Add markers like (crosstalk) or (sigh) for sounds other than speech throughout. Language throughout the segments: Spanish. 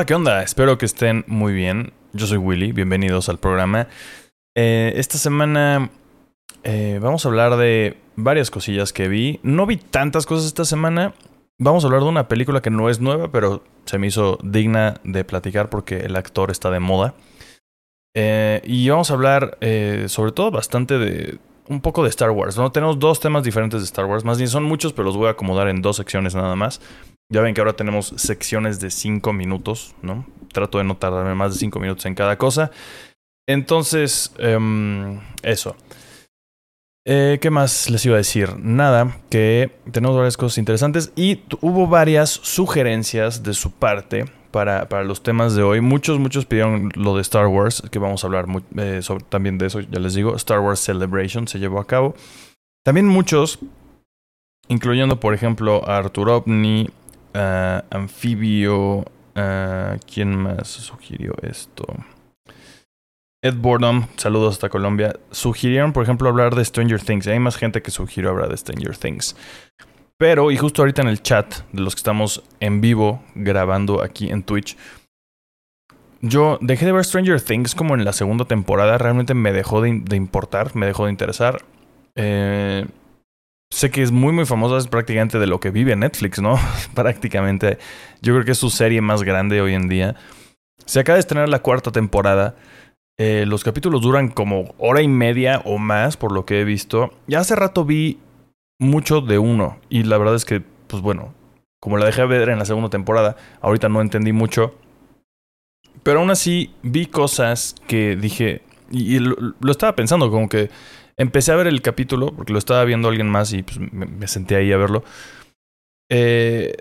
Hola, ¿qué onda? Espero que estén muy bien. Yo soy Willy, bienvenidos al programa. Eh, esta semana eh, vamos a hablar de varias cosillas que vi. No vi tantas cosas esta semana. Vamos a hablar de una película que no es nueva, pero se me hizo digna de platicar porque el actor está de moda. Eh, y vamos a hablar sobre todo bastante de un poco de Star Wars. ¿no? Tenemos dos temas diferentes de Star Wars. Más bien son muchos, pero los voy a acomodar en dos secciones nada más. Ya ven que ahora tenemos secciones de cinco minutos, ¿no? Trato de no tardarme más de cinco minutos en cada cosa. Entonces, em, eso. Eh, ¿Qué más les iba a decir? Nada, que tenemos varias cosas interesantes y hubo varias sugerencias de su parte para, para, los temas de hoy. Muchos, muchos pidieron lo de Star Wars, que vamos a hablar eh, también de eso, ya les digo. Star Wars Celebration se llevó a cabo. También muchos, incluyendo por ejemplo a Arthur Ovni, uh, ¿Quién más sugirió esto? Ed Bordom, saludos hasta Colombia. Sugirieron, por ejemplo, hablar de Stranger Things. Hay más gente que sugirió hablar de Stranger Things. Pero, y justo ahorita en el chat de los que estamos en vivo grabando aquí en Twitch, yo dejé de ver Stranger Things como en la segunda temporada. Realmente me dejó de, importar, me dejó de interesar. Eh, sé que es muy muy famosa, es prácticamente de lo que vive Netflix, ¿no? (laughs) prácticamente. Yo creo que es su serie más grande hoy en día. Se acaba de estrenar la cuarta temporada. Eh, los capítulos duran como hora y media o más, por lo que he visto. Ya hace rato vi mucho de uno. Y la verdad es que, pues bueno, como la dejé ver en la segunda temporada, ahorita no entendí mucho. Pero aún así vi cosas que dije. Y, lo estaba pensando, como que Empecé a ver el capítulo porque lo estaba viendo alguien más y pues, me, senté ahí a verlo. Eh,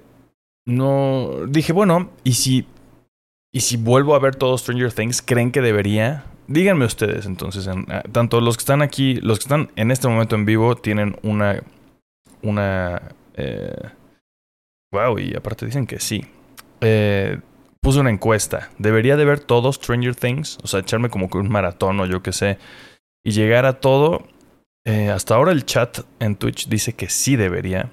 no. Dije, bueno, ¿y si. ¿Y si vuelvo a ver todo Stranger Things? ¿Creen que debería? Díganme ustedes entonces. Ah, tanto los que están aquí, los que están en este momento en vivo, tienen una. Una. Eh, wow, y aparte dicen que sí. Eh, puse una encuesta. ¿Debería de ver todo Stranger Things? O sea, echarme como que un maratón o yo qué sé y llegar a todo. Eh, hasta ahora el chat en Twitch dice que sí debería.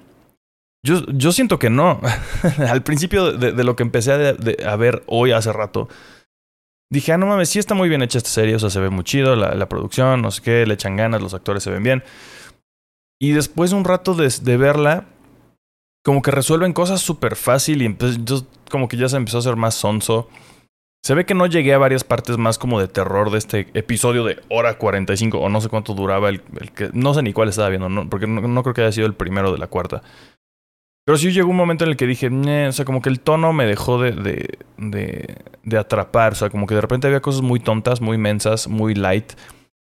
Yo, yo siento que no. (laughs) Al principio de, lo que empecé a, ver hoy hace rato, dije, ah, no mames, sí está muy bien hecha esta serie, o sea, se ve muy chido, la, la producción, no sé qué, le echan ganas, los actores se ven bien. Y después de un rato de, de verla, como que resuelven cosas súper fácil y entonces como que ya se empezó a hacer más sonso. Se ve que no llegué a varias partes más como de terror de este episodio de hora 45 o no sé cuánto duraba el, que... No sé ni cuál estaba viendo, no, porque no, creo que haya sido el primero de la cuarta. Pero sí llegó un momento en el que dije, o sea, como que el tono me dejó de, de, de, de atrapar. O sea, como que de repente había cosas muy tontas, muy mensas, muy light.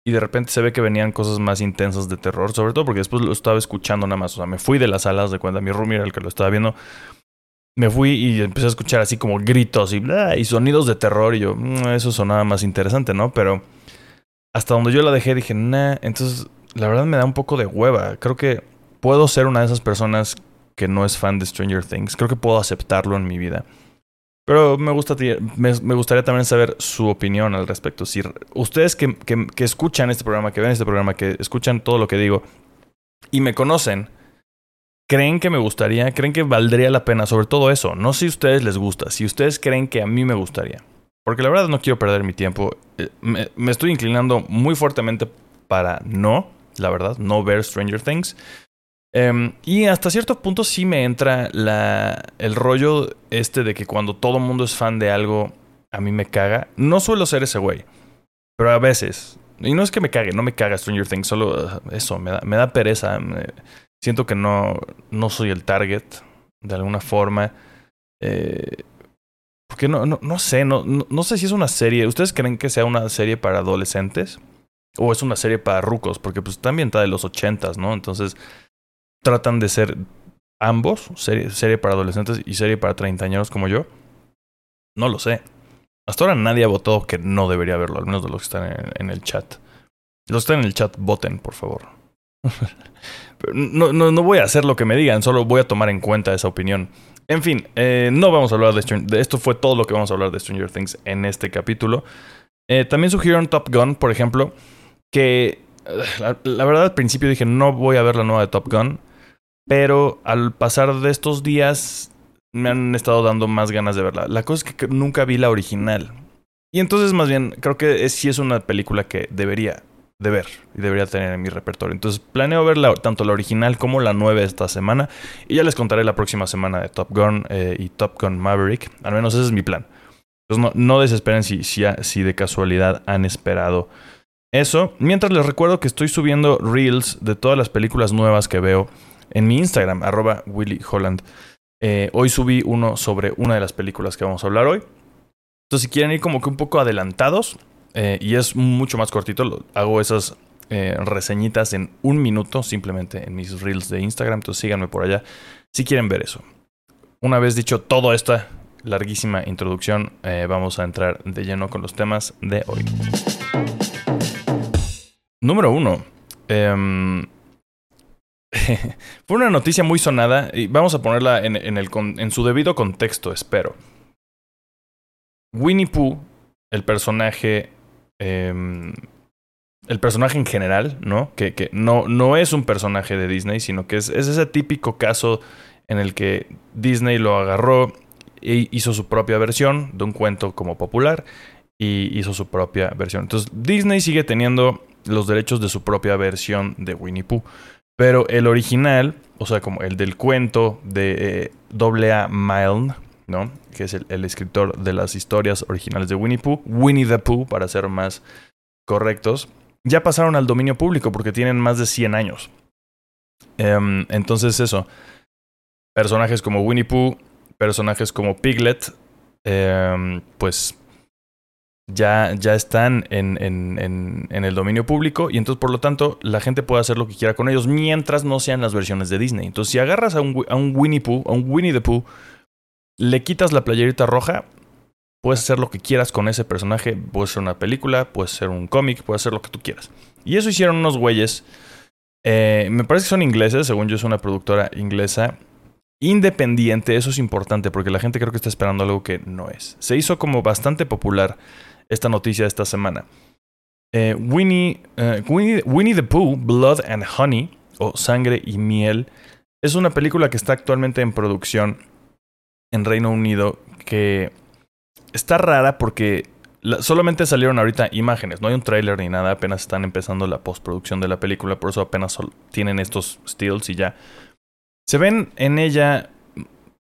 Y de repente se ve que venían cosas más intensas de terror, sobre todo porque después lo estaba escuchando nada más. O sea, me fui de las salas de cuenta. Mi roomie era el que lo estaba viendo me fui y empecé a escuchar así como gritos y, bla, y sonidos de terror y yo, mm, eso sonaba más interesante, ¿no? Pero hasta donde yo la dejé dije, nah, entonces la verdad me da un poco de hueva. Creo que puedo ser una de esas personas que no es fan de Stranger Things. Creo que puedo aceptarlo en mi vida. Pero me, gusta, me, gustaría también saber su opinión al respecto. Si ustedes que, escuchan este programa, que ven este programa, que escuchan todo lo que digo y me conocen, ¿Creen que me gustaría? ¿Creen que valdría la pena? Sobre todo eso. No si a ustedes les gusta. Si ustedes creen que a mí me gustaría. Porque la verdad no quiero perder mi tiempo. Eh, me, estoy inclinando muy fuertemente para no, la verdad, no ver Stranger Things. Em, y hasta cierto punto sí me entra la, el rollo este de que cuando todo mundo es fan de algo, a mí me caga. No suelo ser ese güey. Pero a veces. Y no es que me cague, no me caga Stranger Things. Solo eso, me da, me da pereza siento que no, no soy el target de alguna forma. Eh, porque no, no, no sé, no, no, sé si es una serie. ¿Ustedes creen que sea una serie para adolescentes? ¿O es una serie para rucos? Porque pues está ambientada de los ochentas, ¿no? Entonces tratan de ser ambos, serie, serie para adolescentes y serie para treintañeros como yo. No lo sé. Hasta ahora nadie ha votado que no debería verlo, al menos de los que están en, en el chat. Los que están en el chat, voten, por favor. (laughs) no, no, no, voy a hacer lo que me digan, solo voy a tomar en cuenta esa opinión. En fin, eh, no vamos a hablar de Stranger de Esto fue todo lo que vamos a hablar de Stranger Things en este capítulo. Eh, también sugirieron Top Gun, por ejemplo, que eh, la, verdad al principio dije no voy a ver la nueva de Top Gun, pero al pasar de estos días me han estado dando más ganas de verla. La cosa es que nunca vi la original. Y entonces, más bien, creo que sí es una película que debería de ver y debería tener en mi repertorio. Entonces, planeo ver tanto la original como la nueva esta semana. Y ya les contaré la próxima semana de Top Gun eh, y Top Gun Maverick. Al menos ese es mi plan. Entonces, no, no desesperen si, si, si de casualidad han esperado eso. Mientras les recuerdo que estoy subiendo reels de todas las películas nuevas que veo en mi Instagram, arroba Willy. Eh, hoy subí uno sobre una de las películas que vamos a hablar hoy. Entonces, si quieren ir como que un poco adelantados, eh, y es mucho más cortito, hago esas eh, reseñitas en un minuto simplemente en mis reels de Instagram. Entonces, síganme por allá si quieren ver eso. Una vez dicho todo esta larguísima introducción, vamos a entrar de lleno con los temas de hoy. Número uno. (laughs) Fue una noticia muy sonada y vamos a ponerla en, en su debido contexto, espero. Winnie Pooh, el personaje. Em, el personaje en general, ¿no? Que, que, no, no es un personaje de Disney, sino que es, es ese típico caso en el que Disney lo agarró e hizo su propia versión de un cuento como popular y hizo su propia versión. Entonces, Disney sigue teniendo los derechos de su propia versión de Winnie Pooh. Pero el original, o sea, como el del cuento de eh. Milne, ¿no? Que es el, escritor de las historias originales de Winnie Pooh, Winnie the Pooh, para ser más correctos, ya pasaron al dominio público porque tienen más de 100 años. Em, entonces, eso. Personajes como Winnie Pooh, personajes como Piglet, em, pues ya, ya están en, el dominio público y entonces por lo tanto la gente puede hacer lo que quiera con ellos mientras no sean las versiones de Disney. Entonces si agarras a un, a un Winnie Pooh, a un Winnie the Pooh, le quitas la playerita roja, puedes hacer lo que quieras con ese personaje, puede ser una película, puede ser un cómic, puede ser lo que tú quieras. Y eso hicieron unos güeyes, eh, me parece que son ingleses, según yo es una productora inglesa, independiente, eso es importante porque la gente creo que está esperando algo que no es. Se hizo como bastante popular esta noticia esta semana. Eh, Winnie, eh, Winnie, Winnie the Pooh, Blood and Honey, o Sangre y Miel, es una película que está actualmente en producción en Reino Unido que está rara porque solamente salieron ahorita imágenes, no hay un tráiler ni nada, apenas están empezando la postproducción de la película, por eso apenas tienen estos stills y ya. Se ven en ella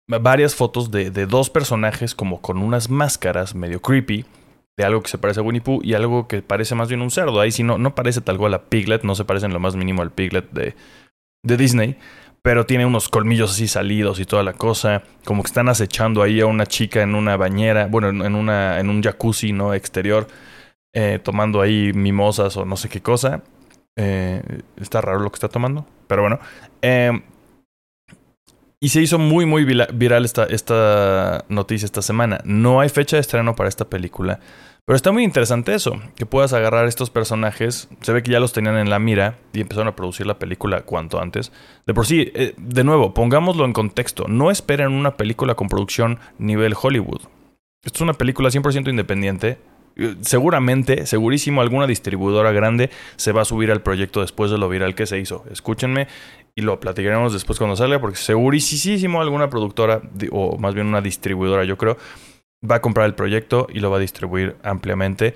varias fotos de, de dos personajes como con unas máscaras medio creepy de algo que se parece a Winnie Pooh y algo que parece más bien un cerdo. Ahí sí no, no parece tal cual a Piglet, no se parece en lo más mínimo al Piglet de, de Disney, pero tiene unos colmillos así salidos y toda la cosa, como que están acechando ahí a una chica en una bañera, bueno, en, una, en un jacuzzi, ¿no? Exterior, eh, tomando ahí mimosas o no sé qué cosa. Eh, está raro lo que está tomando, pero bueno. Eh, y se hizo muy, muy viral esta, esta noticia esta semana. No hay fecha de estreno para esta película. Pero está muy interesante eso, que puedas agarrar estos personajes, se ve que ya los tenían en la mira y empezaron a producir la película cuanto antes. De por sí, eh, de nuevo, pongámoslo en contexto, no esperen una película con producción nivel Hollywood. Esto es una película 100% independiente. Eh, seguramente, segurísimo, alguna distribuidora grande se va a subir al proyecto después de lo viral que se hizo. Escúchenme y lo platicaremos después cuando salga, porque segurísimo alguna productora, o más bien una distribuidora, yo creo, va a comprar el proyecto y lo va a distribuir ampliamente.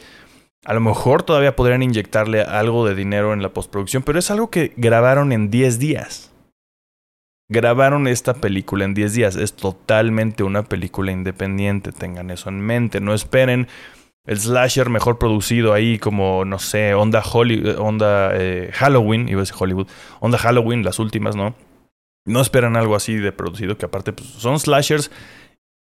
A lo mejor todavía podrían inyectarle algo de dinero en la postproducción, pero es algo que grabaron en 10 días. Grabaron esta película en 10 días. Es totalmente una película independiente. Tengan eso en mente. No esperen el slasher mejor producido ahí, como, no sé, onda, onda eh, Halloween, iba a decir Hollywood, onda Halloween, las últimas, ¿no? No esperan algo así de producido, que aparte pues, son slashers.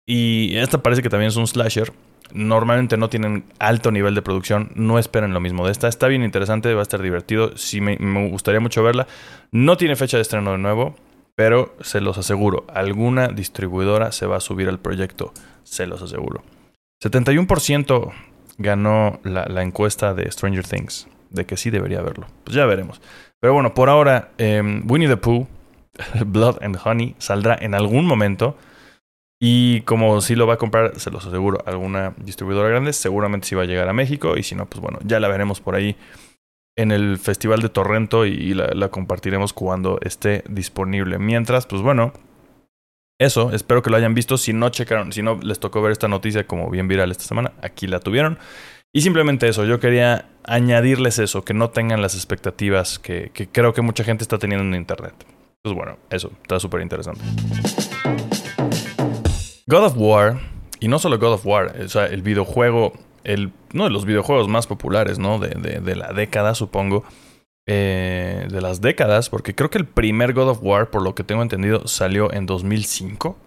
Y esta parece que también es un slasher. Normalmente no tienen alto nivel de producción. No esperen lo mismo de esta. Está bien interesante, va a estar divertido. Sí, me, me gustaría mucho verla. No tiene fecha de estreno de nuevo, pero se los aseguro, alguna distribuidora se va a subir al proyecto. Se los aseguro. 71% ganó la, encuesta de Stranger Things, de que sí debería haberlo. Pues ya veremos. Pero bueno, por ahora, em, Winnie the Pooh, (laughs) Blood and Honey, saldrá en algún momento. Y como sí lo va a comprar, se los aseguro, alguna distribuidora grande, seguramente sí va a llegar a México. Y si no, pues bueno, ya la veremos por ahí en el Festival de Torrento y, la, compartiremos cuando esté disponible. Mientras, pues bueno, eso, espero que lo hayan visto. Si no checaron, si no les tocó ver esta noticia como bien viral esta semana, aquí la tuvieron. Y simplemente eso, yo quería añadirles eso, que no tengan las expectativas que, creo que mucha gente está teniendo en Internet. Pues bueno, eso, está súper interesante. God of War, y no solo God of War, o sea, el videojuego, el, uno de los videojuegos más populares, ¿no? De la década, supongo. Eh, de las décadas, porque creo que el primer God of War, por lo que tengo entendido, salió en 2005.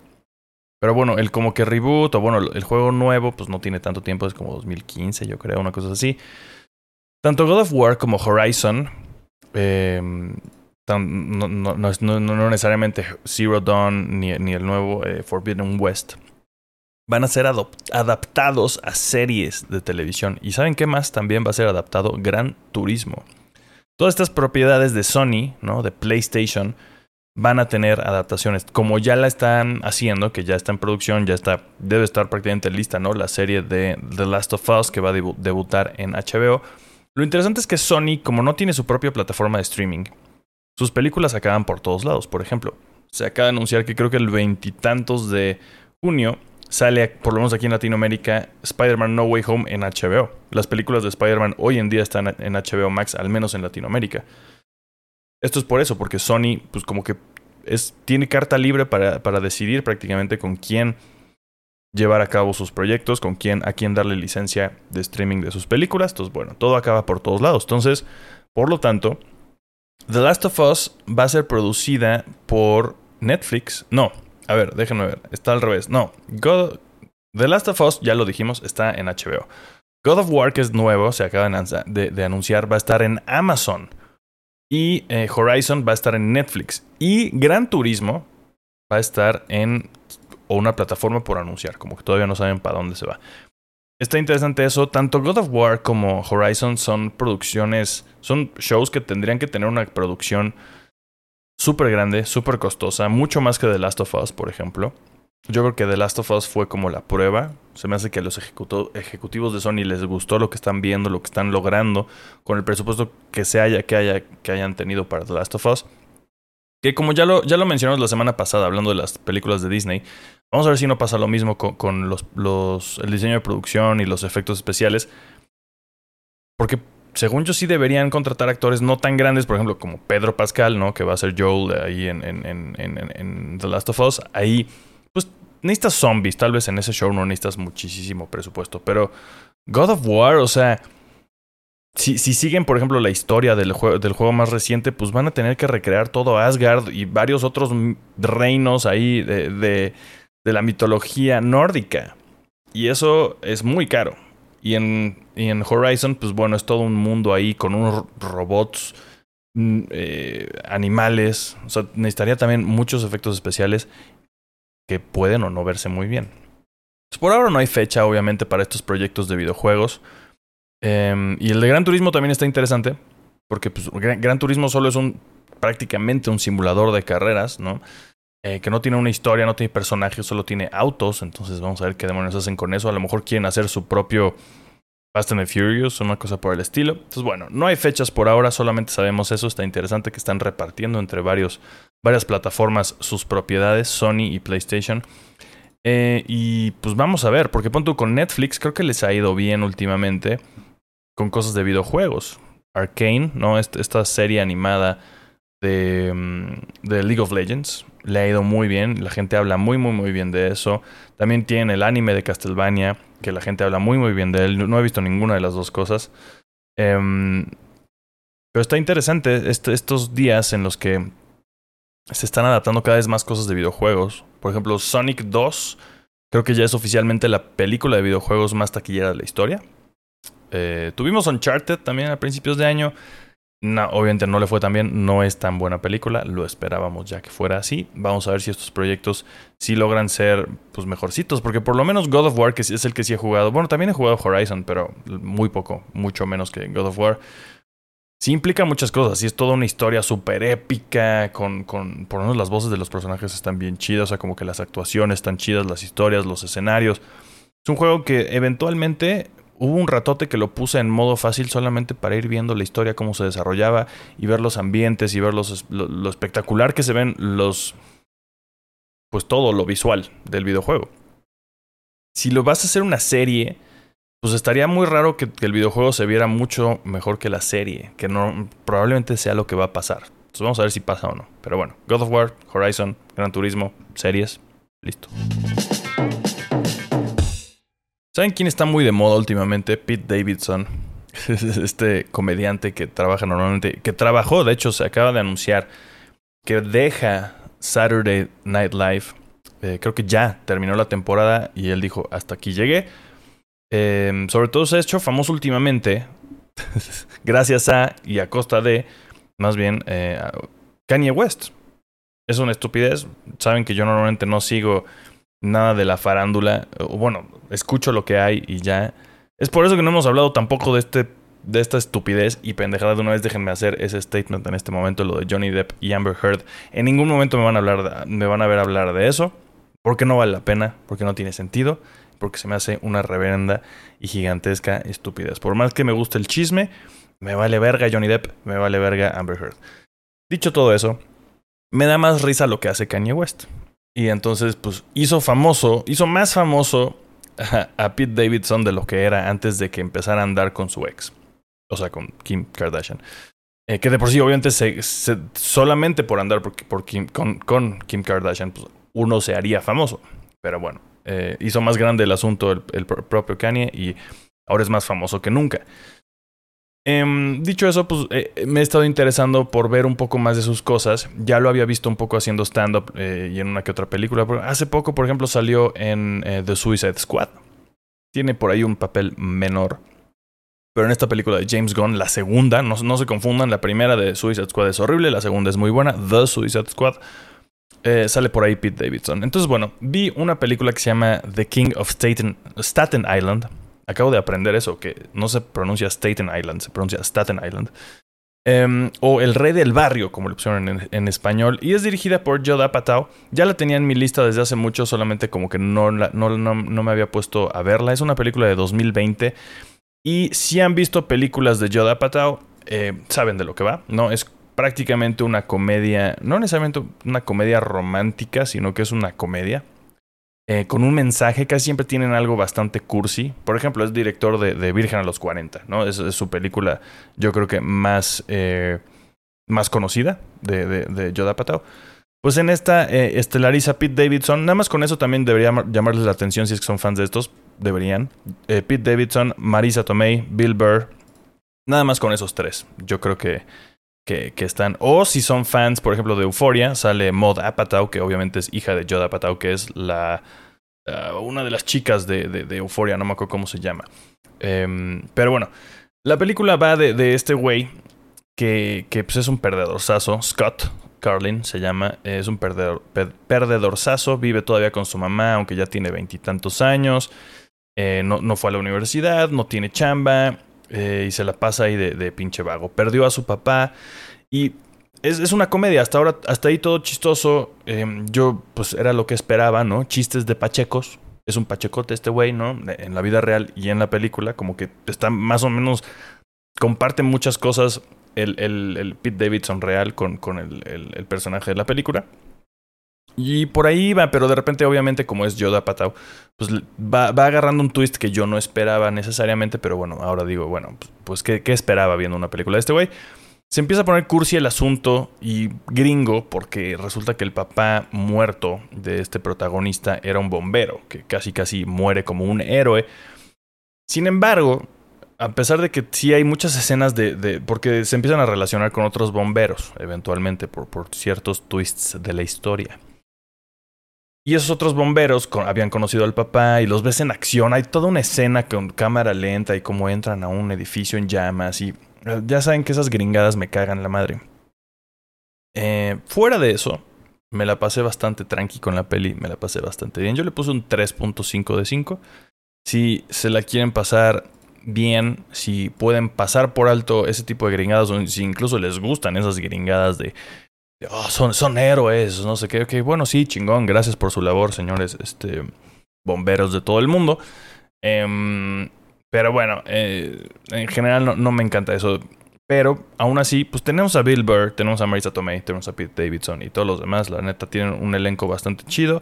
Pero bueno, el como que reboot, o bueno, el juego nuevo, pues no tiene tanto tiempo, es como 2015, yo creo, una cosa así. Tanto God of War como Horizon, eh, no, no, no, necesariamente Zero Dawn ni, ni el nuevo eh, Forbidden West, van a ser adaptados a series de televisión. ¿Y saben qué más también va a ser adaptado? Gran Turismo. Todas estas propiedades de Sony, ¿no? De PlayStation, van a tener adaptaciones. Como ya la están haciendo, que ya está en producción, ya está, debe estar prácticamente lista, ¿no? La serie de The Last of Us que va a debutar en HBO. Lo interesante es que Sony, como no tiene su propia plataforma de streaming, sus películas acaban por todos lados. Por ejemplo, se acaba de anunciar que creo que el veintitantos de junio sale, por lo menos aquí en Latinoamérica, Spider-Man No Way Home en HBO. Las películas de Spider-Man hoy en día están en HBO Max, al menos en Latinoamérica. Esto es por eso, porque Sony, pues como que es, tiene carta libre para, para decidir prácticamente con quién llevar a cabo sus proyectos, con quién, a quién darle licencia de streaming de sus películas. Entonces, bueno, todo acaba por todos lados. Entonces, por lo tanto, The Last of Us va a ser producida por Netflix. No, a ver, déjenme ver. Está al revés. No, The Last of Us, ya lo dijimos, está en HBO. God of War, que es nuevo, se acaba de, anunciar, va a estar en Amazon. Y eh, Horizon va a estar en Netflix. Y Gran Turismo va a estar en o una plataforma por anunciar, como que todavía no saben para dónde se va. Está interesante eso. Tanto God of War como Horizon son producciones, son shows que tendrían que tener una producción súper grande, súper costosa, mucho más que The Last of Us, por ejemplo. Yo creo que The Last of Us fue como la prueba. Se me hace que a los ejecutivos de Sony les gustó lo que están viendo, lo que están logrando con el presupuesto que se haya, que haya, que hayan tenido para The Last of Us. Que como ya lo, ya lo mencionamos la semana pasada, hablando de las películas de Disney, vamos a ver si no pasa lo mismo con, con los, los, el diseño de producción y los efectos especiales. Porque según yo sí deberían contratar actores no tan grandes, por ejemplo, como Pedro Pascal, ¿no? Que va a ser Joel ahí en, en, en, en, The Last of Us. Ahí, pues necesitas zombies. Tal vez en ese show no necesitas muchísimo presupuesto. Pero God of War, o sea, si, si siguen, por ejemplo, la historia del juego, del juego más reciente, pues van a tener que recrear todo Asgard y varios otros reinos ahí de, de, de la mitología nórdica. Y eso es muy caro. Y en, en Horizon, pues bueno, es todo un mundo ahí con unos robots, mm, eh, animales. O sea, necesitaría también muchos efectos especiales que pueden o no verse muy bien. Pues por ahora no hay fecha, obviamente, para estos proyectos de videojuegos. Em, y el de Gran Turismo también está interesante, porque pues, Gran, Turismo solo es un prácticamente un simulador de carreras, ¿no? Eh, que no tiene una historia, no tiene personajes, solo tiene autos. Entonces vamos a ver qué demonios hacen con eso. A lo mejor quieren hacer su propio Fast and the Furious, una cosa por el estilo. Entonces, bueno, no hay fechas por ahora, solamente sabemos eso. Está interesante que están repartiendo entre varios, varias plataformas sus propiedades, Sony y PlayStation. Eh, y pues vamos a ver, porque punto con Netflix creo que les ha ido bien últimamente con cosas de videojuegos. Arcane, ¿no? Esta serie animada de, mm, de League of Legends le ha ido muy bien, la gente habla muy, muy, muy bien de eso. También tiene el anime de Castlevania, que la gente habla muy, muy bien de él. No he visto ninguna de las dos cosas. Em, pero está interesante estos días en los que se están adaptando cada vez más cosas de videojuegos. Por ejemplo, Sonic 2 creo que ya es oficialmente la película de videojuegos más taquillera de la historia. Eh, tuvimos Uncharted también a principios de año. No, obviamente no le fue tan bien, no es tan buena película, lo esperábamos ya que fuera así. Vamos a ver si estos proyectos sí logran ser pues mejorcitos, porque por lo menos God of War, que es el que sí he jugado, bueno, también he jugado Horizon, pero muy poco, mucho menos que God of War. Sí implica muchas cosas, sí es toda una historia súper épica, con, con, por lo menos las voces de los personajes están bien chidas, o sea, como que las actuaciones están chidas, las historias, los escenarios. Es un juego que eventualmente Hubo un ratote que lo puse en modo fácil solamente para ir viendo la historia, cómo se desarrollaba y ver los ambientes y ver lo, espectacular que se ven los... pues todo lo visual del videojuego. Si lo vas a hacer una serie, pues estaría muy raro que, el videojuego se viera mucho mejor que la serie, que no probablemente sea lo que va a pasar. Entonces vamos a ver si pasa o no. Pero bueno, God of War, Horizon, Gran Turismo, series, listo. ¿Saben quién está muy de moda últimamente? Pete Davidson. (laughs) este comediante que trabaja normalmente, que trabajó, de hecho se acaba de anunciar que deja Saturday Night Live. Eh, creo que ya terminó la temporada y él dijo, hasta aquí llegué Em, sobre todo se ha hecho famoso últimamente, (laughs) gracias a y a costa de, más bien, eh, Kanye West. Es una estupidez. Saben que yo normalmente no sigo nada de la farándula. Bueno, escucho lo que hay y ya. Es por eso que no hemos hablado tampoco de este de esta estupidez y pendejada de una vez déjenme hacer ese statement en este momento lo de Johnny Depp y Amber Heard. En ningún momento me van a hablar me van a ver hablar de eso porque no vale la pena, porque no tiene sentido porque se me hace una reverenda y gigantesca estupidez. Por más que me guste el chisme, me vale verga Johnny Depp, me vale verga Amber Heard. Dicho todo eso, me da más risa lo que hace Kanye West. Y entonces, pues, hizo famoso, hizo más famoso a, Pete Davidson de lo que era antes de que empezara a andar con su ex. O sea, con Kim Kardashian. Eh, que de por sí, obviamente, solamente por andar con Kim Kardashian, pues, uno se haría famoso. Pero bueno, eh, hizo más grande el asunto el, propio Kanye y ahora es más famoso que nunca. Em, dicho eso, pues eh, me he estado interesando por ver un poco más de sus cosas. Ya lo había visto un poco haciendo stand-up eh, y en una que otra película. Hace poco, por ejemplo, salió en The Suicide Squad. Tiene por ahí un papel menor. Pero en esta película de James Gunn, la segunda, no, se confundan, la primera de Suicide Squad es horrible, la segunda es muy buena. The Suicide Squad eh, sale por ahí Pete Davidson. Entonces, bueno, vi una película que se llama The King of Staten Island. Acabo de aprender eso, que no se pronuncia Staten Island, se pronuncia Staten Island. Em, o El Rey del Barrio, como le pusieron en, español. Y es dirigida por Joe Apatow. Ya la tenía en mi lista desde hace mucho, solamente como que no, no, no, me había puesto a verla. Es una película de 2020. Y si han visto películas de Joe Apatow, eh, saben de lo que va, ¿no? Es prácticamente una comedia, no necesariamente una comedia romántica, sino que es una comedia. Eh, con un mensaje, casi siempre tienen algo bastante cursi. Por ejemplo, es director de, Virgen a los 40, ¿no? Es, su película, yo creo que más, eh, más conocida de, de, de Yoda Patao. Pues en esta eh, estelariza Pete Davidson. Nada más con eso también debería llamarles la atención si es que son fans de estos. Deberían. Pete Davidson, Marisa Tomei, Bill Burr. Nada más con esos tres. Yo creo que que, están. O si son fans, por ejemplo, de Euphoria, sale Maud Apatow, que obviamente es hija de Judd Apatow, que es la. Uh, una de las chicas de, de, Euphoria, no me acuerdo cómo se llama. Em, pero bueno, la película va de, este güey que, que pues es un perdedorzazo. Scott Carlin se llama. Es un perdedor, perdedorzazo. Vive todavía con su mamá, aunque ya tiene veintitantos años. Eh, no, no fue a la universidad, no tiene chamba. Eh, y se la pasa ahí de, pinche vago. Perdió a su papá y es, una comedia. Hasta ahora, hasta ahí todo chistoso. Em, yo, pues era lo que esperaba, ¿no? Chistes de pachecos. Es un pachecote este güey, ¿no? En la vida real y en la película, como que está más o menos. Comparte muchas cosas el, el, el Pete Davidson real con, con el, el personaje de la película. Y por ahí iba, pero de repente, obviamente, como es Yoda Patao, pues va, va, agarrando un twist que yo no esperaba necesariamente, pero bueno, ahora digo, bueno, pues, pues ¿qué, ¿qué, esperaba viendo una película de este güey? Se empieza a poner cursi el asunto y gringo, porque resulta que el papá muerto de este protagonista era un bombero, que casi casi muere como un héroe. Sin embargo, a pesar de que sí hay muchas escenas de, de, porque se empiezan a relacionar con otros bomberos, eventualmente, por, por ciertos twists de la historia. Y esos otros bomberos habían conocido al papá y los ves en acción. Hay toda una escena con cámara lenta y cómo entran a un edificio en llamas. Y eh, ya saben que esas gringadas me cagan la madre. Eh, fuera de eso, me la pasé bastante tranqui con la peli. Me la pasé bastante bien. Yo le puse un 3.5 de 5. Si se la quieren pasar bien, si pueden pasar por alto ese tipo de gringadas, o si incluso les gustan esas gringadas de oh, son, son héroes, no sé qué. Ok, bueno, sí, chingón, gracias por su labor, señores este, bomberos de todo el mundo. Em, pero bueno, eh, en general no, me encanta eso. Pero aún así, pues tenemos a Bill Burr, tenemos a Marisa Tomei, tenemos a Pete Davidson y todos los demás. La neta tienen un elenco bastante chido.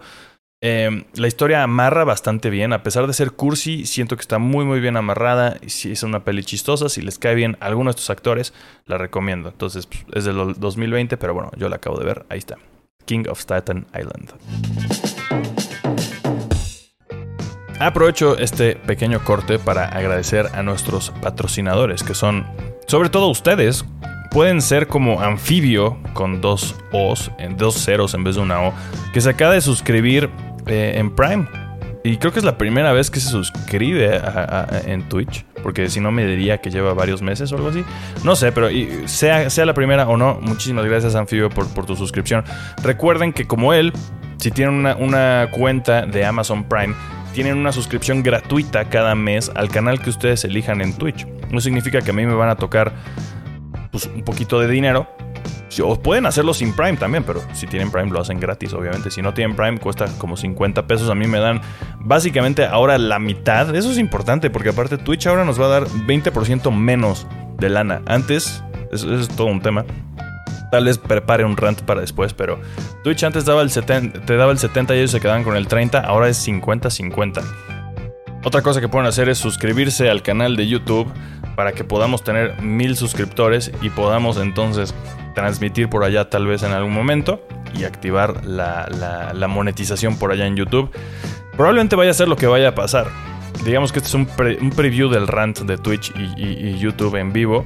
Em, la historia amarra bastante bien, a pesar de ser cursi, siento que está muy muy bien amarrada. Y si es una peli chistosa, si les cae bien a alguno de estos actores, la recomiendo. Entonces pues, es del 2020, pero bueno, yo la acabo de ver, ahí está. King of Staten Island. Aprovecho este pequeño corte para agradecer a nuestros patrocinadores, que son sobre todo ustedes. Pueden ser como anfibio con dos O's, dos ceros en vez de una O, que se acaba de suscribir eh, en Prime. Y creo que es la primera vez que se suscribe en Twitch. Porque si no me diría que lleva varios meses o algo así. No sé, pero sea, sea la primera o no, muchísimas gracias Anfibio por, tu suscripción. Recuerden que como él, si tienen una, una cuenta de Amazon Prime, tienen una suscripción gratuita cada mes al canal que ustedes elijan en Twitch. No significa que a mí me van a tocar pues, un poquito de dinero, o pueden hacerlo sin Prime también, pero si tienen Prime lo hacen gratis, obviamente. Si no tienen Prime, cuesta como 50 pesos. A mí me dan básicamente ahora la mitad. Eso es importante porque aparte Twitch ahora nos va a dar 20% menos de lana. Antes, eso, es todo un tema. Tal vez prepare un rant para después, pero Twitch antes daba el 70, te daba el 70 y ellos se quedaban con el 30, ahora es 50-50. Otra cosa que pueden hacer es suscribirse al canal de YouTube para que podamos tener mil suscriptores y podamos entonces transmitir por allá tal vez en algún momento y activar la, monetización por allá en YouTube. Probablemente vaya a ser lo que vaya a pasar. Digamos que este es un, preview del rant de Twitch y, YouTube en vivo.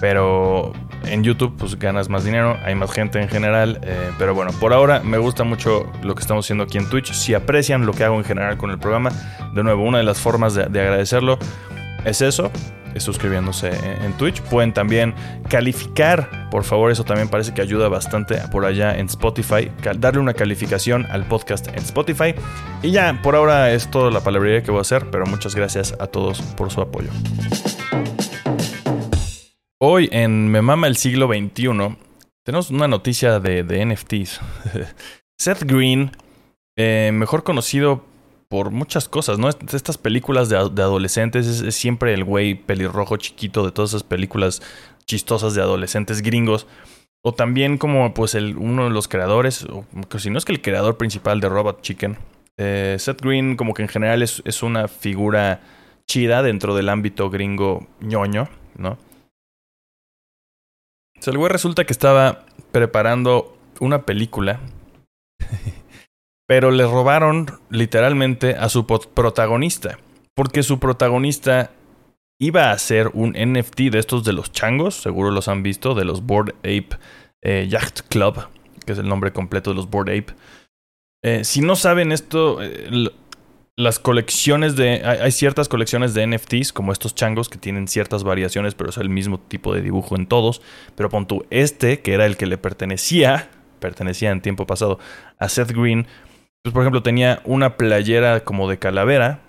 Pero en YouTube pues ganas más dinero, hay más gente en general. Eh, pero bueno, por ahora me gusta mucho lo que estamos haciendo aquí en Twitch. Si aprecian lo que hago en general con el programa, de nuevo, una de las formas de agradecerlo es eso suscribiéndose en Twitch. Pueden también calificar, por favor, eso también parece que ayuda bastante por allá en Spotify. Darle una calificación al podcast en Spotify. Y ya, por ahora es toda la palabrería que voy a hacer, pero muchas gracias a todos por su apoyo. Hoy en Me Mama el siglo XXI tenemos una noticia de, NFTs. (laughs) Seth Green, eh, mejor conocido por muchas cosas, ¿no? Estas películas de, adolescentes es, siempre el güey pelirrojo chiquito de todas esas películas chistosas de adolescentes gringos. O también como pues el, uno de los creadores, o si no es que el creador principal de Robot Chicken. Eh, Seth Green como que en general es, es una figura chida dentro del ámbito gringo ñoño, ¿no? O sea, el güey resulta que estaba preparando una película (laughs) pero le robaron literalmente a su protagonista, porque su protagonista iba a ser un NFT de estos de los changos, seguro los han visto, de los Board Ape eh, Yacht Club, que es el nombre completo de los Board Ape. Eh, si no saben esto, eh, las colecciones de. Hay, hay, ciertas colecciones de NFTs, como estos changos, que tienen ciertas variaciones, pero es el mismo tipo de dibujo en todos. Pero pon tú, este, que era el que le pertenecía, pertenecía en tiempo pasado a Seth Green, pues, por ejemplo, tenía una playera como de calavera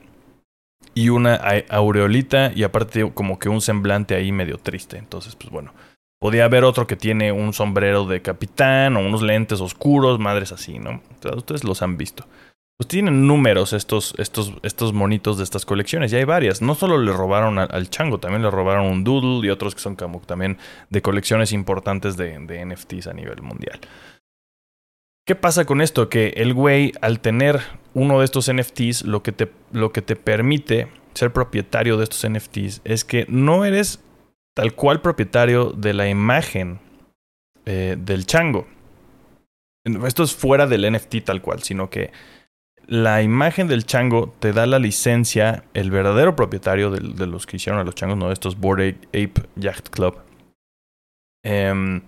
y una aureolita y aparte como que un semblante ahí medio triste. Entonces, pues bueno, podía haber otro que tiene un sombrero de capitán o unos lentes oscuros, madres así, ¿no? ustedes los han visto. Pues tienen números estos, estos, estos monitos de estas colecciones y hay varias. No solo le robaron al, chango, también le robaron un doodle y otros que son como también de colecciones importantes de NFTs a nivel mundial. ¿Qué pasa con esto? Que el güey, al tener uno de estos NFTs, lo que te, lo que te permite ser propietario de estos NFTs es que no eres tal cual propietario de la imagen eh, del chango. Esto es fuera del NFT tal cual, sino que la imagen del chango te da la licencia, el verdadero propietario de, los que hicieron a los changos, no de estos Bored Ape Yacht Club. Eh,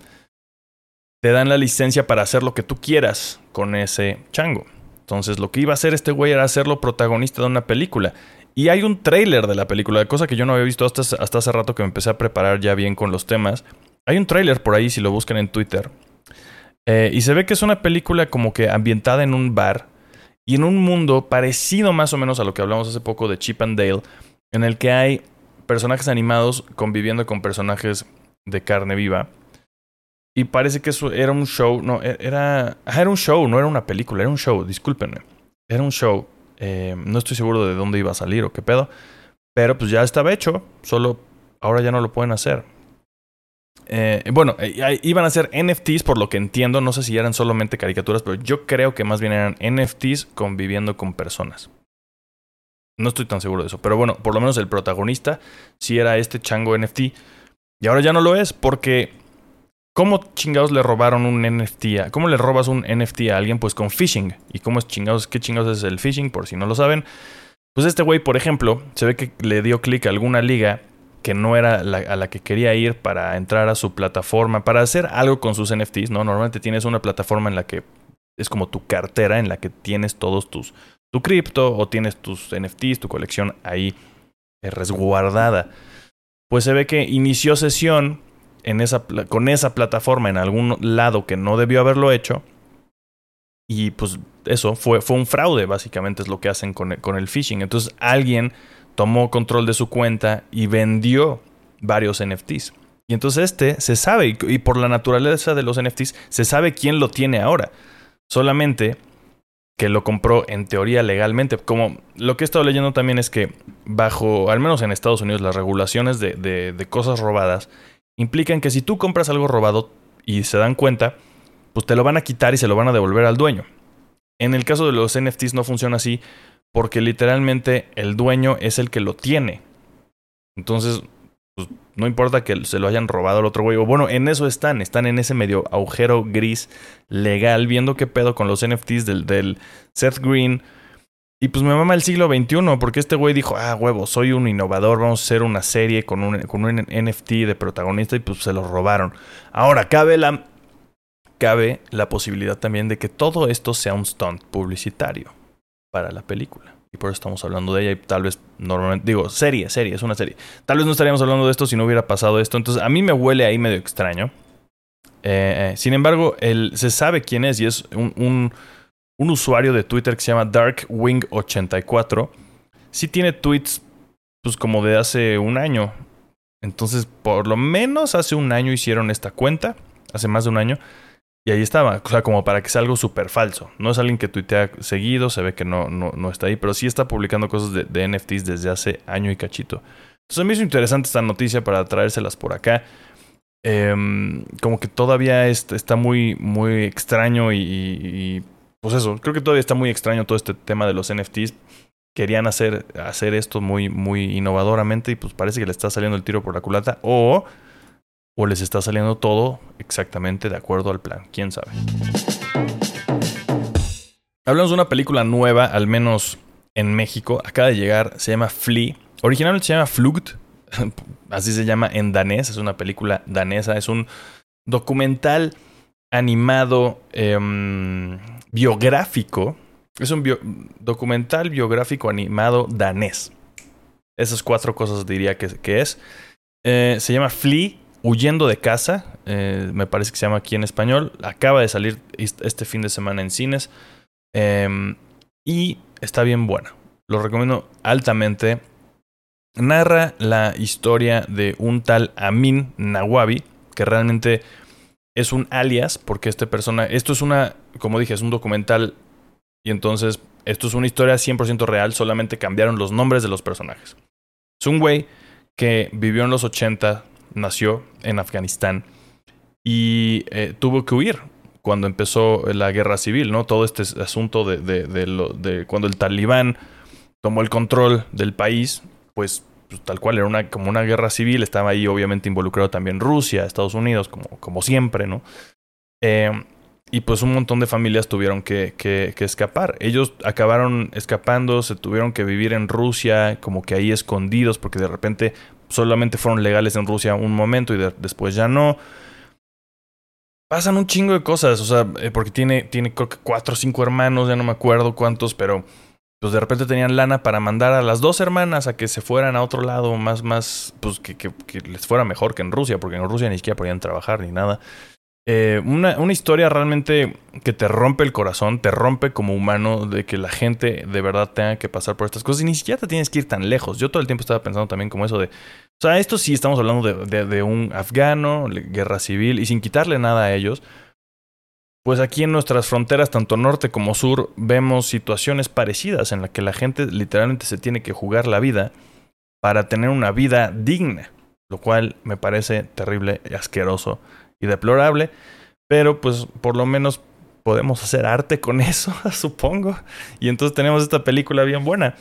te dan la licencia para hacer lo que tú quieras con ese chango. Entonces lo que iba a hacer este güey era hacerlo protagonista de una película. Y hay un trailer de la película, cosa que yo no había visto hasta, hasta hace rato que me empecé a preparar ya bien con los temas. Hay un trailer por ahí si lo buscan en Twitter. Eh, y se ve que es una película como que ambientada en un bar y en un mundo parecido más o menos a lo que hablamos hace poco de Chip and Dale, en el que hay personajes animados conviviendo con personajes de carne viva. Y parece que eso era un show, no, e, era, era un show, no era una película, era un show, discúlpenme. Era un show. Eh, no estoy seguro de dónde iba a salir o qué pedo. Pero pues ya estaba hecho, solo ahora ya no lo pueden hacer. Eh, bueno, eh, iban a ser NFTs por lo que entiendo. No sé si eran solamente caricaturas, pero yo creo que más bien eran NFTs conviviendo con personas. No estoy tan seguro de eso. Pero bueno, por lo menos el protagonista sí era este chango NFT. Y ahora ya no lo es porque... ¿Cómo chingados le robaron un NFT? ¿Cómo le robas un NFT a alguien? Pues con phishing. ¿Y cómo es chingados? ¿Qué chingados es el phishing? Por si no lo saben. Pues este güey, por ejemplo, se ve que le dio clic a alguna liga que no era a la que quería ir para entrar a su plataforma, para hacer algo con sus NFTs, ¿no? Normalmente tienes una plataforma en la que es como tu cartera, en la que tienes todos tus, tu cripto o tienes tus NFTs, tu colección ahí eh, resguardada. Pues se ve que inició sesión en esa, con esa plataforma en algún lado que no debió haberlo hecho. Y pues eso fue, fue un fraude, básicamente es lo que hacen con con el phishing. Entonces alguien tomó control de su cuenta y vendió varios NFTs. Y entonces este se sabe, y por la naturaleza de los NFTs, se sabe quién lo tiene ahora. Solamente que lo compró en teoría legalmente. Como lo que he estado leyendo también es que bajo, al menos en Estados Unidos, las regulaciones de, de cosas robadas implican que si tú compras algo robado y se dan cuenta, pues te lo van a quitar y se lo van a devolver al dueño. En el caso de los NFTs no funciona así porque literalmente el dueño es el que lo tiene. Entonces, pues, no importa que se lo hayan robado al otro güey. O bueno, en eso están, están en ese medio agujero gris legal, viendo qué pedo con los NFTs del, del Seth Green. Y pues me mama el siglo XXI, porque este güey dijo, ah, huevo, soy un innovador, vamos a hacer una serie con un, con un NFT de protagonista y pues se lo robaron. Ahora, cabe la, cabe la posibilidad también de que todo esto sea un stunt publicitario para la película. Y por eso estamos hablando de ella y tal vez normalmente, digo, serie, serie, es una serie. Tal vez no estaríamos hablando de esto si no hubiera pasado esto. Entonces a mí me huele ahí medio extraño. Eh, eh, sin embargo, él se sabe quién es y es un, un, un usuario de Twitter que se llama Darkwing84. Sí tiene tweets pues como de hace un año. Entonces, por lo menos hace un año hicieron esta cuenta. Hace más de un año. Y ahí estaba, o sea, como para que sea algo súper falso. No es alguien que tuitea seguido, se ve que no, no, no está ahí, pero sí está publicando cosas de, NFTs desde hace año y cachito. Entonces mí es interesante esta noticia para traérselas por acá. Eh, como que todavía está muy, muy extraño y, pues eso, creo que todavía está muy extraño todo este tema de los NFTs. Querían hacer, hacer esto muy, muy innovadoramente y pues parece que le está saliendo el tiro por la culata. O o les está saliendo todo exactamente de acuerdo al plan, quién sabe. Hablamos de una película nueva, al menos en México, acaba de llegar, se llama Flea. Originalmente se llama Flugt, (laughs) así se llama en danés, es una película danesa, es un documental animado em, biográfico, es un documental biográfico animado danés. Esas cuatro cosas diría que, que es. Eh, se llama Flea Huyendo de casa, eh, me parece que se llama aquí en español. Acaba de salir este fin de semana en cines. Em, y está bien buena. Lo recomiendo altamente. Narra la historia de un tal Amin Nawabi, que realmente es un alias, porque esta persona, esto es una, como dije, es un documental, y entonces esto es una historia 100% real, solamente cambiaron los nombres de los personajes. Es un güey que vivió en los 80, nació en Afganistán y eh, tuvo que huir cuando empezó la guerra civil, ¿no? Todo este asunto de, de, de cuando el talibán tomó el control del país, pues, pues, tal cual era una, como una guerra civil, estaba ahí obviamente involucrado también Rusia, Estados Unidos, como, como siempre, ¿no? Eh, y pues un montón de familias tuvieron que, que, escapar. Ellos acabaron escapando, se tuvieron que vivir en Rusia, como que ahí escondidos, porque de repente solamente fueron legales en Rusia un momento y después ya no. Pasan un chingo de cosas, o sea, eh, porque tiene, tiene creo que cuatro o cinco hermanos, ya no me acuerdo cuántos, pero pues de repente tenían lana para mandar a las dos hermanas a que se fueran a otro lado, más, más, pues que, les fuera mejor que en Rusia, porque en Rusia ni siquiera podían trabajar ni nada. Eh, una, una, historia realmente que te rompe el corazón, te rompe como humano de que la gente de verdad tenga que pasar por estas cosas y ni siquiera te tienes que ir tan lejos. Yo todo el tiempo estaba pensando también como eso de, o sea, esto sí estamos hablando de un afgano, guerra civil y sin quitarle nada a ellos. Pues aquí en nuestras fronteras, tanto norte como sur, vemos situaciones parecidas en las que la gente literalmente se tiene que jugar la vida para tener una vida digna. lo cual me parece terrible, asqueroso y deplorable, pero pues por lo menos podemos hacer arte con (laughs) eso, supongo. Y entonces tenemos esta película bien buena.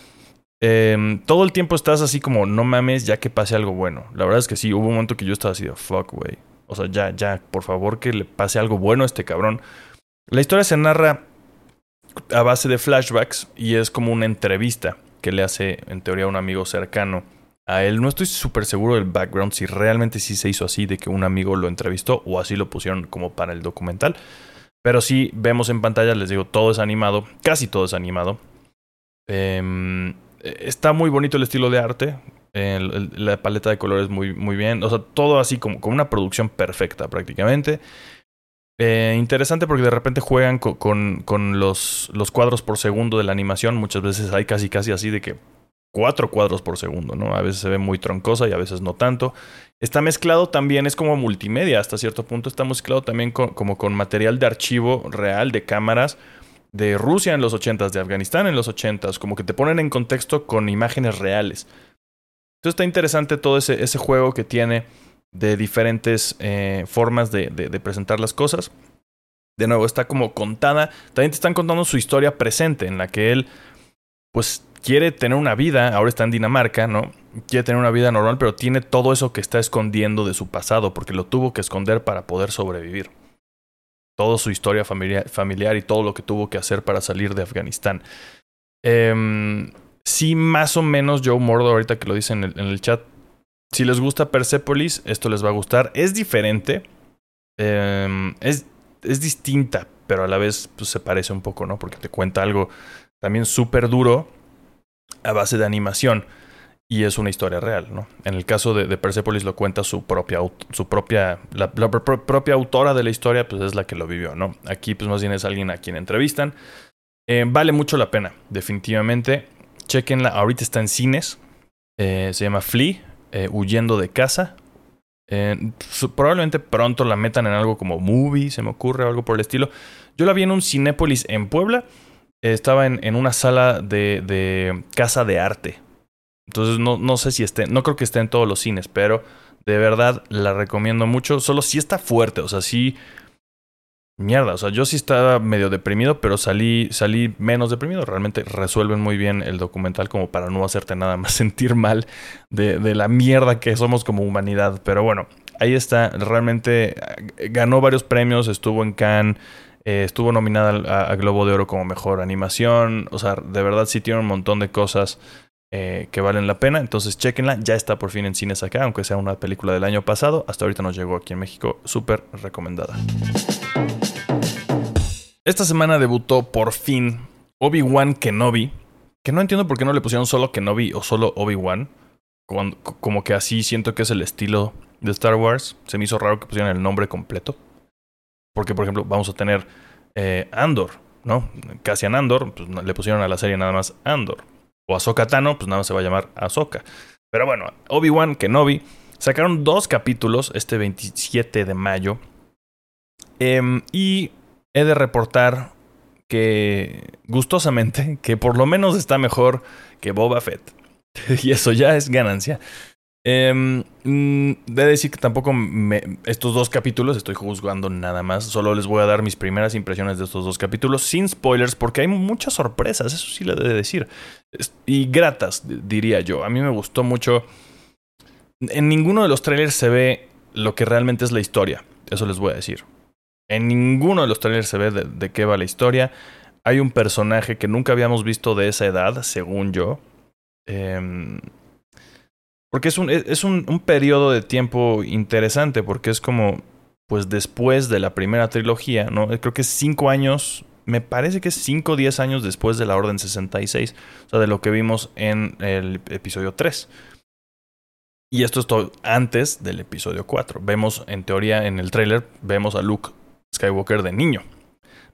Em, todo el tiempo estás así como, no mames, ya que pase algo bueno. La verdad es que sí, hubo un momento que yo estaba así de, fuck, güey. O sea, ya, ya, por favor que le pase algo bueno a este cabrón. La historia se narra a base de flashbacks y es como una entrevista que le hace, en teoría, un amigo cercano a él. No estoy súper seguro del background, si realmente sí se hizo así, de que un amigo lo entrevistó o así lo pusieron como para el documental. Pero sí vemos en pantalla, les digo, todo es animado, casi todo es animado. Em, está muy bonito el estilo de arte. La paleta de colores muy, muy bien. O sea, todo así como con una producción perfecta prácticamente. Eh, interesante porque de repente juegan con, con, los, los, cuadros por segundo de la animación. Muchas veces hay casi casi así de que cuatro cuadros por segundo, ¿no? A veces se ve muy troncosa y a veces no tanto. Está mezclado también, es como multimedia hasta cierto punto. Está mezclado también como con material de archivo real de cámaras de Rusia en los ochentas, de Afganistán en los ochentas, como que te ponen en contexto con imágenes reales. Entonces está interesante todo ese, juego que tiene de diferentes eh, formas de, de, presentar las cosas. De nuevo, está como contada. También te están contando su historia presente, en la que él, pues, quiere tener una vida. Ahora está en Dinamarca, ¿no? Quiere tener una vida normal, pero tiene todo eso que está escondiendo de su pasado, porque lo tuvo que esconder para poder sobrevivir. Toda su historia familiar, familiar y todo lo que tuvo que hacer para salir de Afganistán. Eh, sí, más o menos Joe Mordo, ahorita que lo dice en el, chat, si les gusta Persepolis, esto les va a gustar. Es diferente. Em, es, es distinta, pero a la vez pues, se parece un poco, ¿no? Porque te cuenta algo también súper duro a base de animación. Y es una historia real, ¿no? En el caso de, Persepolis lo cuenta su propia, su propia, la, propia autora de la historia, pues es la que lo vivió, ¿no? Aquí, pues más bien es alguien a quien entrevistan. Eh, vale mucho la pena, definitivamente. Chequenla, ahorita está en cines. Eh, se llama Flea, eh, huyendo de casa. Eh, probablemente pronto la metan en algo como movie, se me ocurre, algo por el estilo. Yo la vi en un Cinépolis en Puebla. estaba en, en, una sala de, de, casa de arte. Entonces no, no sé si esté, no creo que esté en todos los cines, pero de verdad la recomiendo mucho. Solo si está fuerte, o sea, sí Mierda, o sea, yo sí estaba medio deprimido, pero salí, salí menos deprimido. Realmente resuelven muy bien el documental como para no hacerte nada más (laughs) sentir mal de, la mierda que somos como humanidad. Pero bueno, ahí está. Realmente eh, ganó varios premios, estuvo en Cannes, eh, estuvo nominada a, Globo de Oro como mejor animación. O sea, de verdad sí tiene un montón de cosas eh, que valen la pena. Entonces, chequenla. Ya está por fin en cines acá, aunque sea una película del año pasado. Hasta ahorita nos llegó aquí en México. Súper recomendada. Esta semana debutó por fin Obi-Wan Kenobi. Que no entiendo por qué no le pusieron solo Kenobi o solo Obi-Wan. Como que así siento que es el estilo de Star Wars. Se me hizo raro que pusieran el nombre completo. Porque, por ejemplo, vamos a tener eh, Andor, ¿no? Cassian Andor, pues le pusieron a la serie nada más Andor. O Ahsoka Tano, pues nada más se va a llamar Ahsoka. Pero bueno, Obi-Wan Kenobi sacaron dos capítulos este 27 de mayo. Em, y he de reportar que gustosamente, que por lo menos está mejor que Boba Fett. (laughs) y eso ya es ganancia. Eh, de decir que tampoco me, estos dos capítulos estoy juzgando nada más. Solo les voy a dar mis primeras impresiones de estos dos capítulos sin spoilers porque hay muchas sorpresas, eso sí le de decir. Y gratas, diría yo. A mí me gustó mucho. En ninguno de los trailers se ve lo que realmente es la historia. Eso les voy a decir. En ninguno de los trailers se ve de, qué va la historia. Hay un personaje que nunca habíamos visto de esa edad, según yo. Em, porque es un, es un, un periodo de tiempo interesante, porque es como, pues después de la primera trilogía, ¿no? Creo que es cinco años, me parece que es cinco o diez años después de la Orden 66, o sea, de lo que vimos en el episodio 3. Y esto es todo antes del episodio 4. Vemos, en teoría, en el trailer, vemos a Luke Skywalker de niño.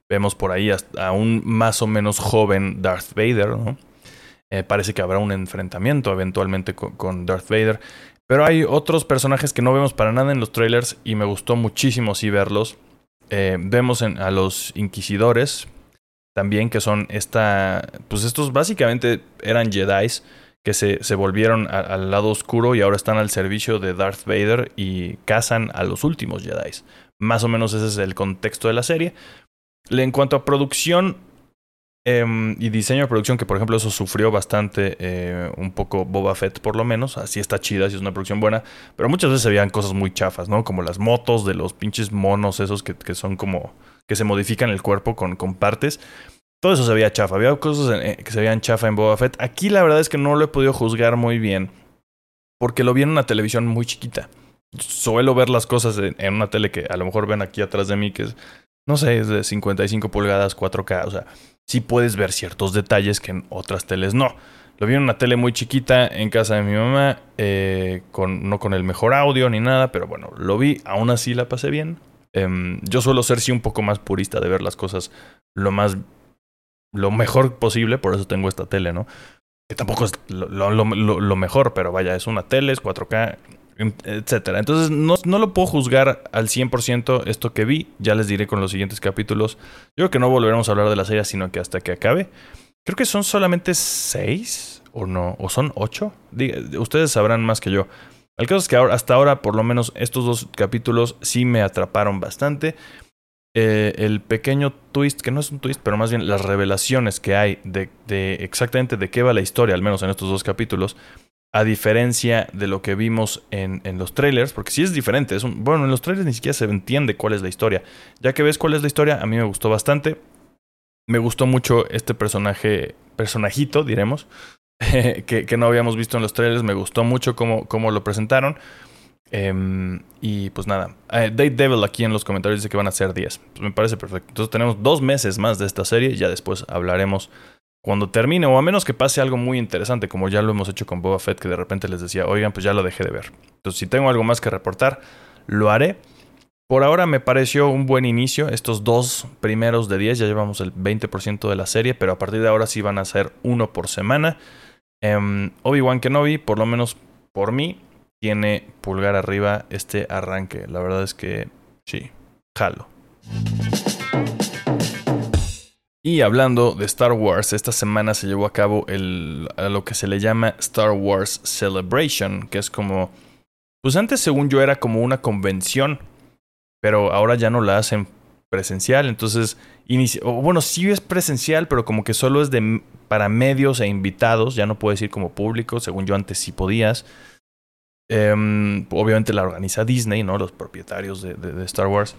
Vemos por ahí a un más o menos joven Darth Vader, ¿no? Eh, parece que habrá un enfrentamiento eventualmente con, Darth Vader. Pero hay otros personajes que no vemos para nada en los trailers y me gustó muchísimo sí verlos. Eh, vemos a los inquisidores también que son esta... Pues estos básicamente eran Jedi que se, se volvieron al lado oscuro y ahora están al servicio de Darth Vader y cazan a los últimos Jedi. Más o menos ese es el contexto de la serie. En cuanto a producción, Em, y diseño de producción, que por ejemplo eso sufrió bastante eh, un poco Boba Fett por lo menos, así está chida, así es una producción buena, pero muchas veces se veían cosas muy chafas, ¿no? Como las motos de los pinches monos esos que, que son como, que se modifican el cuerpo con, con partes. Todo eso se veía chafa, había cosas eh, que se veían chafa en Boba Fett. Aquí la verdad es que no lo he podido juzgar muy bien, porque lo vi en una televisión muy chiquita. Suelo ver las cosas en, una tele que a lo mejor ven aquí atrás de mí, que es, no sé, es de 55 pulgadas, 4K, o sea sí puedes ver ciertos detalles que en otras teles no. Lo vi en una tele muy chiquita en casa de mi mamá, eh, con, no con el mejor audio ni nada, pero bueno, lo vi, aún así la pasé bien. Em, yo suelo ser sí un poco más purista de ver las cosas lo más, lo mejor posible, por eso tengo esta tele, ¿no? Que tampoco es lo, lo mejor, pero vaya, es una tele, es 4K, etcétera. Entonces, no, no, lo puedo juzgar al 100% esto que vi. Ya les diré con los siguientes capítulos. Yo creo que no volveremos a hablar de la serie, sino que hasta que acabe. Creo que son solamente seis o no, o son ocho. ustedes sabrán más que yo. El caso es que ahora, hasta ahora, por lo menos estos dos capítulos sí me atraparon bastante. Eh, el pequeño twist, que no es un twist, pero más bien las revelaciones que hay de exactamente de qué va la historia, al menos en estos dos capítulos, a diferencia de lo que vimos en, en los trailers, porque sí es diferente. Es bueno, en los trailers ni siquiera se entiende cuál es la historia. Ya que ves cuál es la historia, a mí me gustó bastante. Me gustó mucho este personaje, personajito, diremos, (laughs) que, que, no habíamos visto en los trailers. Me gustó mucho cómo, cómo lo presentaron. Em, y pues nada, eh, Date Devil aquí en los comentarios dice que van a ser 10. Pues me parece perfecto. Entonces tenemos dos meses más de esta serie. Ya después hablaremos cuando termine, o a menos que pase algo muy interesante, como ya lo hemos hecho con Boba Fett, que de repente les decía, oigan, pues ya lo dejé de ver. Entonces, si tengo algo más que reportar, lo haré. Por ahora me pareció un buen inicio. Estos dos primeros de 10, ya llevamos el 20% de la serie, pero a partir de ahora sí van a ser uno por semana. Um, Obi-Wan Kenobi, por lo menos por mí, tiene pulgar arriba este arranque. La verdad es que sí, jalo. Y hablando de Star Wars, esta semana se llevó a cabo el, a lo que se le llama Star Wars Celebration, que es como, pues antes según yo era como una convención, pero ahora ya no la hacen presencial, entonces, bueno, sí es presencial, pero como que solo es de, para medios e invitados, ya no puedes ir como público, según yo antes sí podías. Em, obviamente la organiza Disney, ¿no? Los propietarios de, de Star Wars.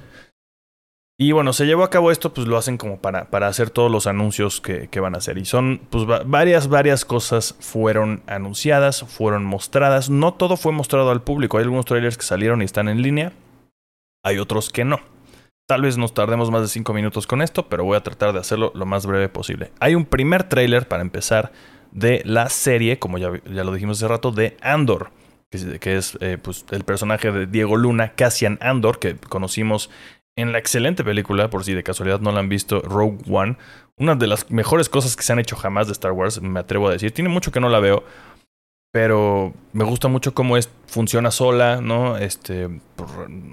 Y bueno, se llevó a cabo esto, pues lo hacen como para, para hacer todos los anuncios que, que van a hacer. Y son, pues varias, varias cosas fueron anunciadas, fueron mostradas. No todo fue mostrado al público. Hay algunos trailers que salieron y están en línea. Hay otros que no. Tal vez nos tardemos más de 5 minutos con esto, pero voy a tratar de hacerlo lo más breve posible. Hay un primer trailer para empezar de la serie, como ya, ya lo dijimos hace rato, de Andor que, es eh, pues, el personaje de Diego Luna, Cassian Andor, que conocimos en la excelente película, por si de casualidad no la han visto, Rogue One, una de las mejores cosas que se han hecho jamás de Star Wars, me atrevo a decir. Tiene mucho que no la veo, pero me gusta mucho cómo es, funciona sola, ¿no? Este,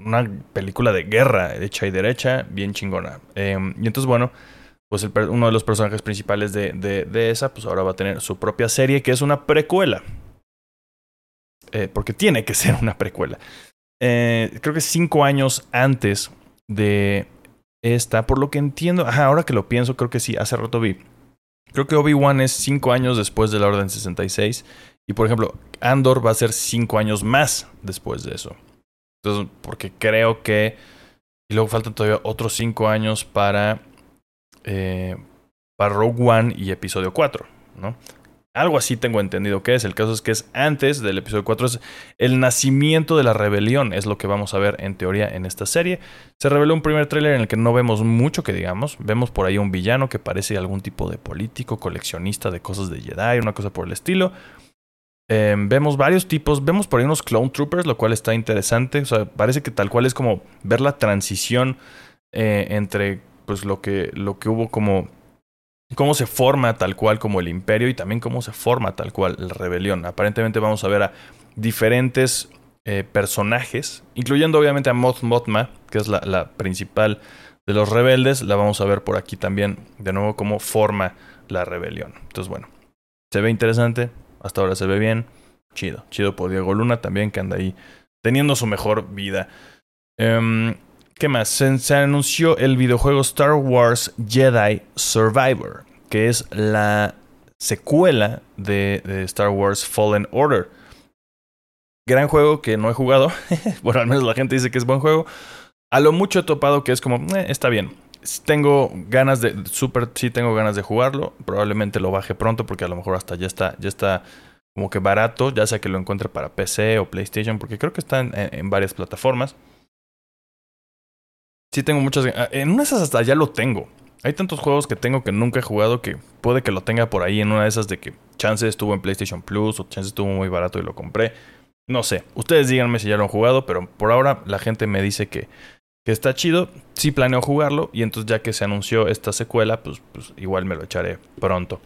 una película de guerra, hecha y derecha, bien chingona. Em, y entonces, bueno, pues uno de los personajes principales de, de, esa, pues ahora va a tener su propia serie, que es una precuela. Eh, porque tiene que ser una precuela. Eh, creo que cinco años antes de esta, por lo que entiendo, ajá, ahora que lo pienso, creo que sí, hace rato vi. Creo que Obi-Wan es cinco años después de la Orden 66. Y por ejemplo, Andor va a ser cinco años más después de eso. Entonces, porque creo que. Y luego faltan todavía otros cinco años para. Eh, para Rogue One y episodio 4, ¿no? Algo así tengo entendido que es. El caso es que es antes del episodio 4. Es el nacimiento de la rebelión. Es lo que vamos a ver en teoría en esta serie. Se reveló un primer tráiler en el que no vemos mucho que digamos. Vemos por ahí un villano que parece algún tipo de político, coleccionista de cosas de Jedi, una cosa por el estilo. Em, vemos varios tipos. Vemos por ahí unos clone troopers, lo cual está interesante. O sea, parece que tal cual es como ver la transición eh, entre pues lo que, lo que hubo como cómo se forma tal cual como el imperio y también cómo se forma tal cual la rebelión. Aparentemente vamos a ver a diferentes eh, personajes, incluyendo obviamente a Moth Mothma, que es la, principal de los rebeldes. La vamos a ver por aquí también, de nuevo, cómo forma la rebelión. Entonces, bueno, se ve interesante. hasta ahora se ve bien. Chido, chido por Diego Luna también, que anda ahí teniendo su mejor vida. Em, ¿Qué más? Se, anunció el videojuego Star Wars Jedi Survivor, que es la secuela de, Star Wars Fallen Order. Gran juego que no he jugado. (laughs) bueno, al menos la gente dice que es buen juego. A lo mucho he topado que es como, eh, está bien. Tengo ganas de, super, sí tengo ganas de jugarlo. Probablemente lo baje pronto porque a lo mejor hasta ya está, ya está como que barato, ya sea que lo encuentre para PC o PlayStation, porque creo que está en varias plataformas. Sí tengo muchas... Ah, en una de esas hasta ya lo tengo. Hay tantos juegos que tengo que nunca he jugado que puede que lo tenga por ahí en una de esas de que chance estuvo en PlayStation Plus o chance estuvo muy barato y lo compré. No sé, ustedes díganme si ya lo han jugado, pero por ahora la gente me dice que, que está chido. Sí planeo jugarlo y entonces ya que se anunció esta secuela, pues, pues igual me lo echaré pronto.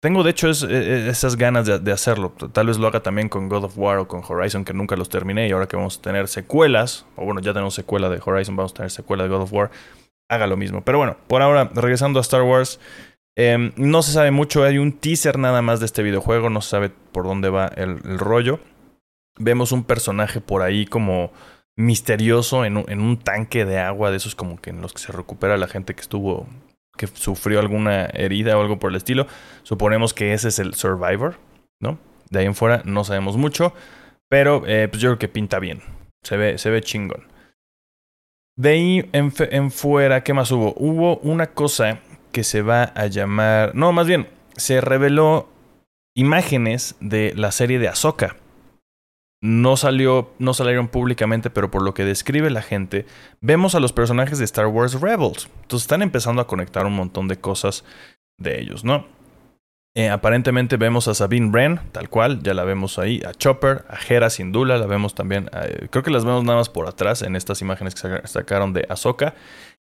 Tengo de hecho e, e, esas ganas de, hacerlo. Tal vez lo haga también con God of War o con Horizon, que nunca los terminé. Y ahora que vamos a tener secuelas, o bueno, ya tenemos secuela de Horizon, vamos a tener secuela de God of War, haga lo mismo. Pero bueno, por ahora, regresando a Star Wars, em, no se sabe mucho. Hay un teaser nada más de este videojuego, no se sabe por dónde va el, rollo. Vemos un personaje por ahí como misterioso en un, en un tanque de agua, de esos como que en los que se recupera la gente que estuvo que sufrió alguna herida o algo por el estilo. Suponemos que ese es el Survivor, ¿no? De ahí en fuera no sabemos mucho, pero eh, pues yo creo que pinta bien. Se ve, se ve chingón. De ahí en, en, fuera, ¿qué más hubo? Hubo una cosa que se va a llamar. No, más bien, se reveló imágenes de la serie de Ahsoka. No salió, no salieron públicamente, pero por lo que describe la gente, vemos a los personajes de Star Wars Rebels. Entonces están empezando a conectar un montón de cosas de ellos, ¿no? Eh, aparentemente vemos a Sabine Wren, tal cual, ya la vemos ahí, a Chopper, a Hera sin duda, la vemos también, eh, creo que las vemos nada más por atrás en estas imágenes que sacaron de Ahsoka.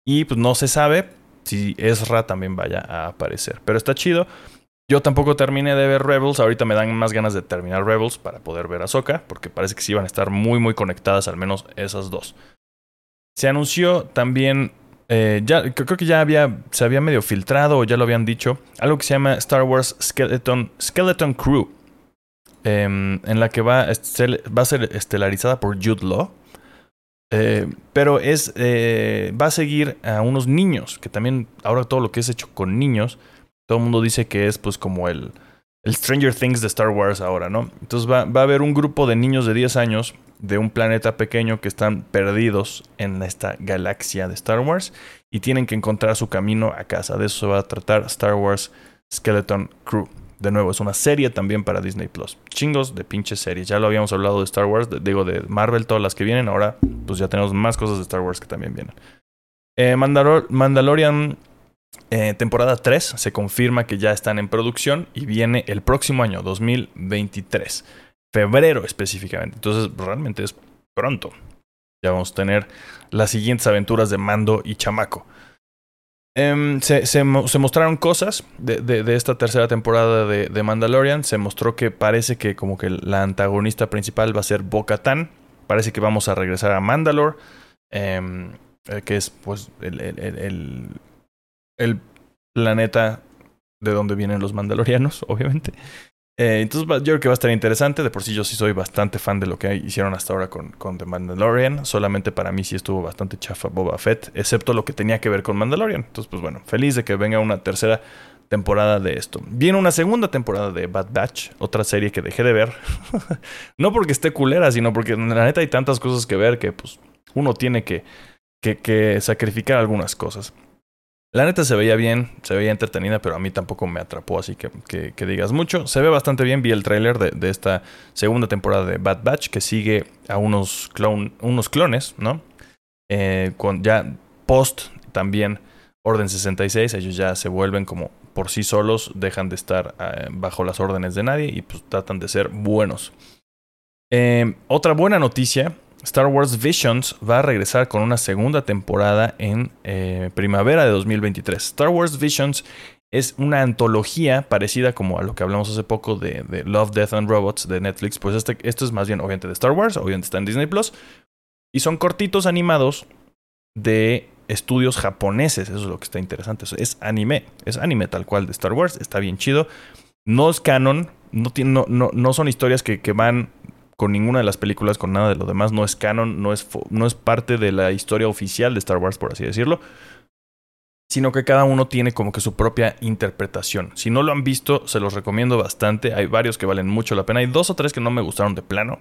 Y pues no se sabe si Ezra también vaya a aparecer. Pero está chido. Yo tampoco terminé de ver Rebels. Ahorita me dan más ganas de terminar Rebels para poder ver a Ahsoka, porque parece que sí van a estar muy, muy conectadas, al menos esas dos. Se anunció también. Eh, creo que ya había, se había medio filtrado o ya lo habían dicho. Algo que se llama Star Wars Skeleton, Skeleton Crew. Em, en la que va, va a ser estelarizada por Jude Law. Eh, pero es eh, va a seguir a unos niños, que también ahora todo lo que es hecho con niños todo el mundo dice que es pues como el, el Stranger Things de Star Wars ahora, ¿no? Entonces va, a haber un grupo de niños de 10 años de un planeta pequeño que están perdidos en esta galaxia de Star Wars y tienen que encontrar su camino a casa. De eso se va a tratar Star Wars Skeleton Crew. De nuevo, es una serie también para Disney Plus. Chingos de pinches series. Ya lo habíamos hablado de Star Wars, digo de Marvel, todas las que vienen. Ahora, pues ya tenemos más cosas de Star Wars que también vienen. Eh, Mandalorian eh, temporada 3 se confirma que ya están en producción y viene el próximo año, 2023. Febrero específicamente. Entonces realmente es pronto. Ya vamos a tener las siguientes aventuras de Mando y Chamaco. Em, se, mostraron cosas de, esta tercera temporada de, Mandalorian. Se mostró que parece que como que la antagonista principal va a ser Bo-Katan. Parece que vamos a regresar a Mandalore. Em, eh, que es pues el planeta de donde vienen los mandalorianos, (laughs) obviamente. Eh, entonces yo creo que va a estar interesante. De por sí yo sí soy bastante fan de lo que hicieron hasta ahora con, con The Mandalorian. Solamente para mí sí estuvo bastante chafa Boba Fett, excepto lo que tenía que ver con Mandalorian. Entonces pues bueno, feliz de que venga una tercera temporada de esto. Viene una segunda temporada de Bad Batch, otra serie que dejé de ver. (laughs) no porque esté culera, sino porque la neta hay tantas cosas que ver que pues uno tiene que, que, que sacrificar algunas cosas. La neta se veía bien, se veía entretenida, pero a mí tampoco me atrapó, así que, que, digas mucho. Se ve bastante bien, vi el tráiler de, esta segunda temporada de Bad Batch, que sigue a unos, unos clones, ¿no? Eh, con ya post también Orden 66, ellos ya se vuelven como por sí solos, dejan de estar eh, bajo las órdenes de nadie y pues tratan de ser buenos. Eh, otra buena noticia Star Wars Visions va a regresar con una segunda temporada en eh, primavera de 2023. Star Wars Visions es una antología parecida como a lo que hablamos hace poco de, Love, Death and Robots de Netflix. Pues este, esto es más bien obviamente de Star Wars, obviamente está en Disney Plus. Y son cortitos animados de estudios japoneses. Eso es lo que está interesante. es anime. Es anime tal cual de Star Wars. Está bien chido. No es canon. No, no, no, no son historias que, que van con ninguna de las películas, con nada de lo demás. No es canon, no es, no es parte de la historia oficial de Star Wars, por así decirlo. Sino que cada uno tiene como que su propia interpretación. Si no lo han visto, se los recomiendo bastante. Hay varios que valen mucho la pena. Hay dos o tres que no me gustaron de plano.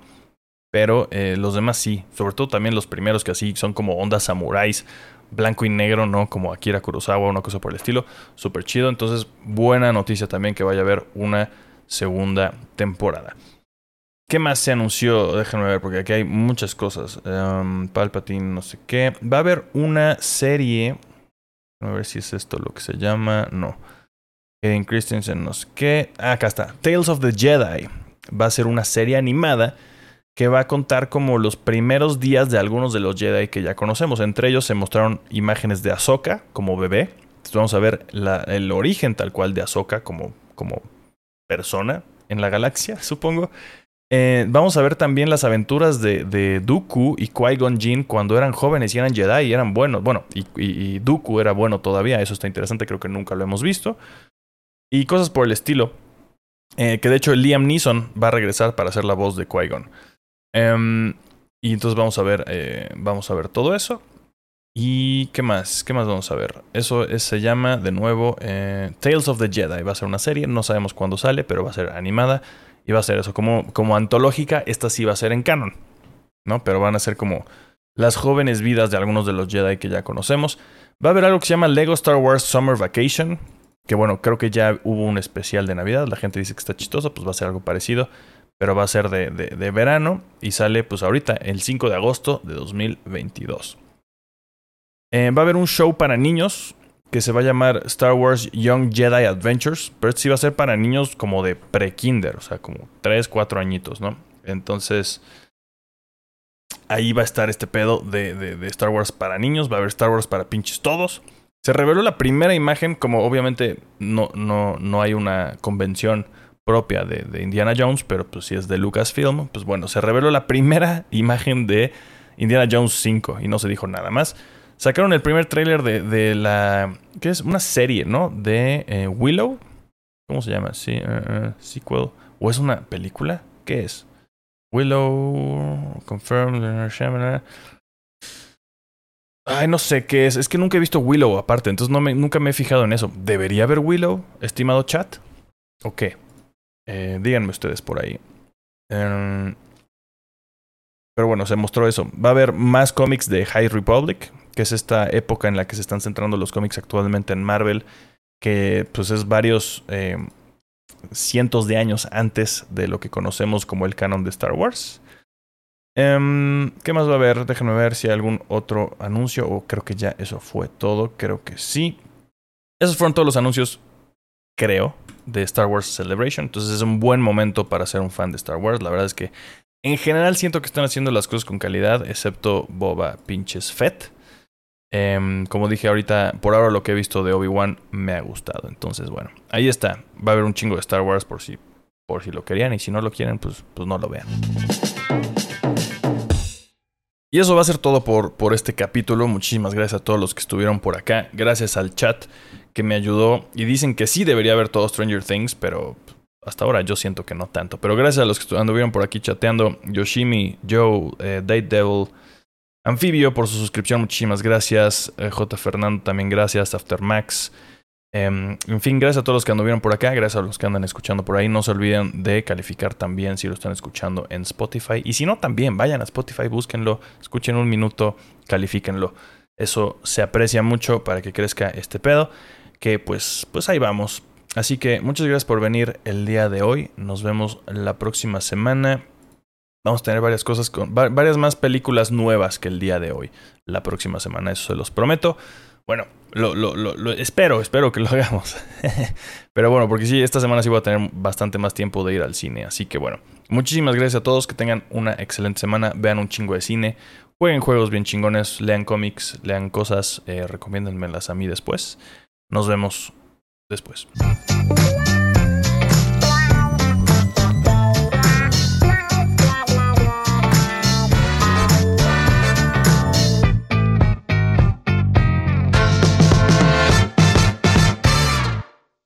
Pero eh, los demás sí. Sobre todo también los primeros que así son como ondas samuráis. Blanco y negro, ¿no? Como Akira Kurosawa, una cosa por el estilo. Súper chido. Entonces, buena noticia también que vaya a haber una segunda temporada. ¿Qué más se anunció? Déjenme ver, porque aquí hay muchas cosas. Um, Palpatine, no sé qué. Va a haber una serie. A ver si es esto lo que se llama. No. En Christensen, no sé qué. Ah, acá está. Tales of the Jedi. Va a ser una serie animada que va a contar como los primeros días de algunos de los Jedi que ya conocemos. Entre ellos se mostraron imágenes de Ahsoka como bebé. Entonces vamos a ver el origen tal cual de Ahsoka como, como persona en la galaxia, (laughs) supongo. Eh, vamos a ver también las aventuras de, Dooku y Qui-Gon Jinn cuando eran jóvenes y eran Jedi y eran buenos. Bueno, y, y, Dooku era bueno todavía, eso está interesante, creo que nunca lo hemos visto. Y cosas por el estilo. Eh, que de hecho Liam Neeson va a regresar para hacer la voz de Qui-Gon. Em, y entonces vamos a ver, eh, vamos a ver todo eso. ¿Y qué más? ¿Qué más vamos a ver? Eso se llama de nuevo Tales of the Jedi. Va a ser una serie, no sabemos cuándo sale, pero va a ser animada iba a ser eso. Como, como antológica, esta sí va a ser en canon, ¿no? Pero van a ser como las jóvenes vidas de algunos de los Jedi que ya conocemos. Va a haber algo que se llama Lego Star Wars Summer Vacation. Que bueno, creo que ya hubo un especial de Navidad. La gente dice que está chistoso, pues va a ser algo parecido. Pero va a ser de, de, verano y sale pues ahorita, el 5 de agosto de 2022. Eh, va a haber un show para niños que se va a llamar Star Wars Young Jedi Adventures, pero este sí va a ser para niños como de pre-kinder, o sea, como 3, 4 añitos, ¿no? Entonces, ahí va a estar este pedo de, de, Star Wars para niños, va a haber Star Wars para pinches todos. Se reveló la primera imagen, como obviamente no, no, no hay una convención propia de, de Indiana Jones, pero pues si es de Lucasfilm, pues bueno, se reveló la primera (laughs) imagen de Indiana Jones 5 y no se dijo nada más. Sacaron el primer tráiler de, de, la... ¿Qué es? Una serie, ¿no? De eh, Willow. ¿Cómo se llama? Sí, uh, sequel. ¿O es una película? ¿Qué es? Willow... Confirmed... Ay, no sé qué es. Es que nunca he visto Willow aparte, entonces nunca me he fijado en eso. ¿Debería haber Willow, estimado chat? ¿O qué? Eh, díganme ustedes por ahí. Em, pero bueno, se mostró eso. Va a haber más cómics de High Republic que es esta época en la que se están centrando los cómics actualmente en Marvel, que pues es varios eh, cientos de años antes de lo que conocemos como el canon de Star Wars. Em, ¿Qué más va a haber? Déjenme ver si hay algún otro anuncio o creo que ya eso fue todo, creo que sí. Esos fueron todos los anuncios, creo, de Star Wars Celebration. Entonces es un buen momento para ser un fan de Star Wars. La verdad es que en general siento que están haciendo las cosas con calidad, excepto Boba pinches Fett. Em, como dije ahorita, por ahora lo que he visto de Obi-Wan me ha gustado. Entonces, bueno, ahí está. Va a haber un chingo de Star Wars por si, por si lo querían. Y si no lo quieren, pues, pues no lo vean. Y eso va a ser todo por, por este capítulo. Muchísimas gracias a todos los que estuvieron por acá. Gracias al chat que me ayudó. Y dicen que sí debería haber todo Stranger Things, pero hasta ahora yo siento que no tanto. Pero gracias a los que anduvieron por aquí chateando. Yoshimi, Joe, eh, Date Devil. Anfibio por su suscripción, muchísimas gracias. Eh, J. Fernando también gracias. Aftermax. Em, en fin, gracias a todos los que anduvieron por acá, gracias a los que andan escuchando por ahí. No se olviden de calificar también si lo están escuchando en Spotify. Y si no, también vayan a Spotify, búsquenlo, escuchen un minuto, califíquenlo. Eso se aprecia mucho para que crezca este pedo. Que pues, pues ahí vamos. Así que muchas gracias por venir el día de hoy. Nos vemos la próxima semana. Vamos a tener varias cosas, con varias más películas nuevas que el día de hoy. La próxima semana, eso se los prometo. Bueno, lo, espero, espero que lo (laughs) hagamos. Pero bueno, porque sí, esta semana sí voy a tener bastante más tiempo de ir al cine. Así que bueno, muchísimas gracias a todos, que tengan una excelente semana, vean un chingo de cine, jueguen juegos bien chingones, lean cómics, lean cosas, eh, recomiéndenmelas a mí después. Nos vemos después.